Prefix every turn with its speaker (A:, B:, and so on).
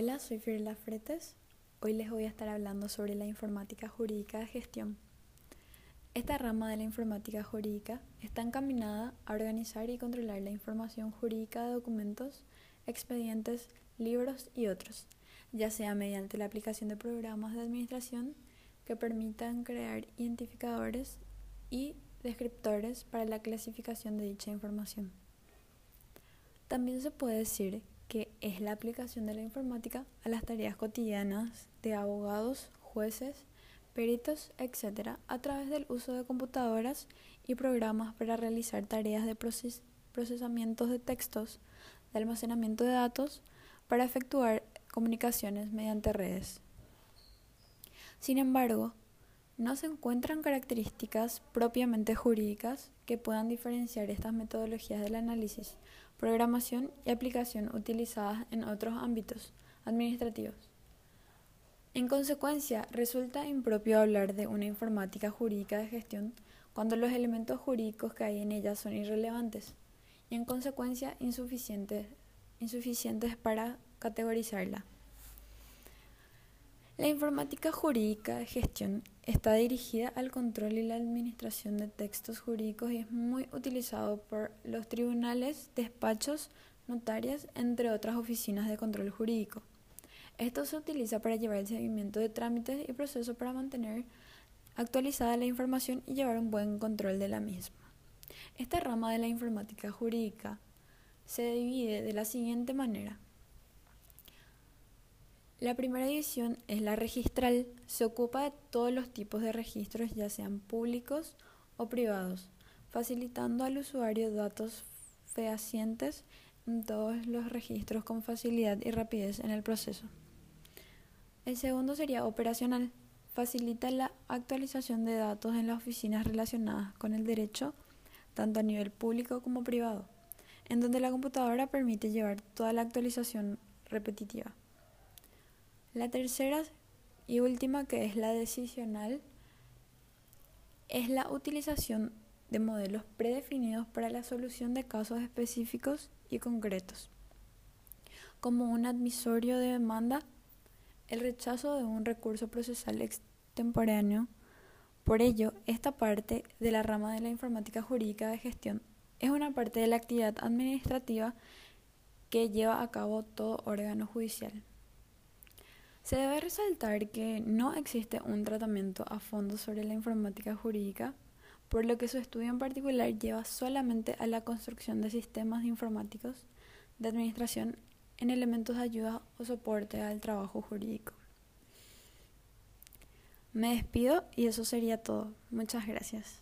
A: Hola, soy Fiorella Fretes. Hoy les voy a estar hablando sobre la informática jurídica de gestión. Esta rama de la informática jurídica está encaminada a organizar y controlar la información jurídica de documentos, expedientes, libros y otros, ya sea mediante la aplicación de programas de administración que permitan crear identificadores y descriptores para la clasificación de dicha información. También se puede decir es la aplicación de la informática a las tareas cotidianas de abogados, jueces, peritos, etc., a través del uso de computadoras y programas para realizar tareas de procesamiento de textos, de almacenamiento de datos, para efectuar comunicaciones mediante redes. Sin embargo, no se encuentran características propiamente jurídicas que puedan diferenciar estas metodologías del análisis, programación y aplicación utilizadas en otros ámbitos administrativos. En consecuencia, resulta impropio hablar de una informática jurídica de gestión cuando los elementos jurídicos que hay en ella son irrelevantes y en consecuencia insuficientes, insuficientes para categorizarla. La informática jurídica de gestión está dirigida al control y la administración de textos jurídicos y es muy utilizado por los tribunales, despachos, notarias, entre otras oficinas de control jurídico. Esto se utiliza para llevar el seguimiento de trámites y procesos para mantener actualizada la información y llevar un buen control de la misma. Esta rama de la informática jurídica se divide de la siguiente manera. La primera división es la registral. Se ocupa de todos los tipos de registros, ya sean públicos o privados, facilitando al usuario datos fehacientes en todos los registros con facilidad y rapidez en el proceso. El segundo sería operacional. Facilita la actualización de datos en las oficinas relacionadas con el derecho, tanto a nivel público como privado, en donde la computadora permite llevar toda la actualización repetitiva. La tercera y última, que es la decisional, es la utilización de modelos predefinidos para la solución de casos específicos y concretos, como un admisorio de demanda, el rechazo de un recurso procesal extemporáneo. Por ello, esta parte de la rama de la informática jurídica de gestión es una parte de la actividad administrativa que lleva a cabo todo órgano judicial. Se debe resaltar que no existe un tratamiento a fondo sobre la informática jurídica, por lo que su estudio en particular lleva solamente a la construcción de sistemas informáticos de administración en elementos de ayuda o soporte al trabajo jurídico. Me despido y eso sería todo. Muchas gracias.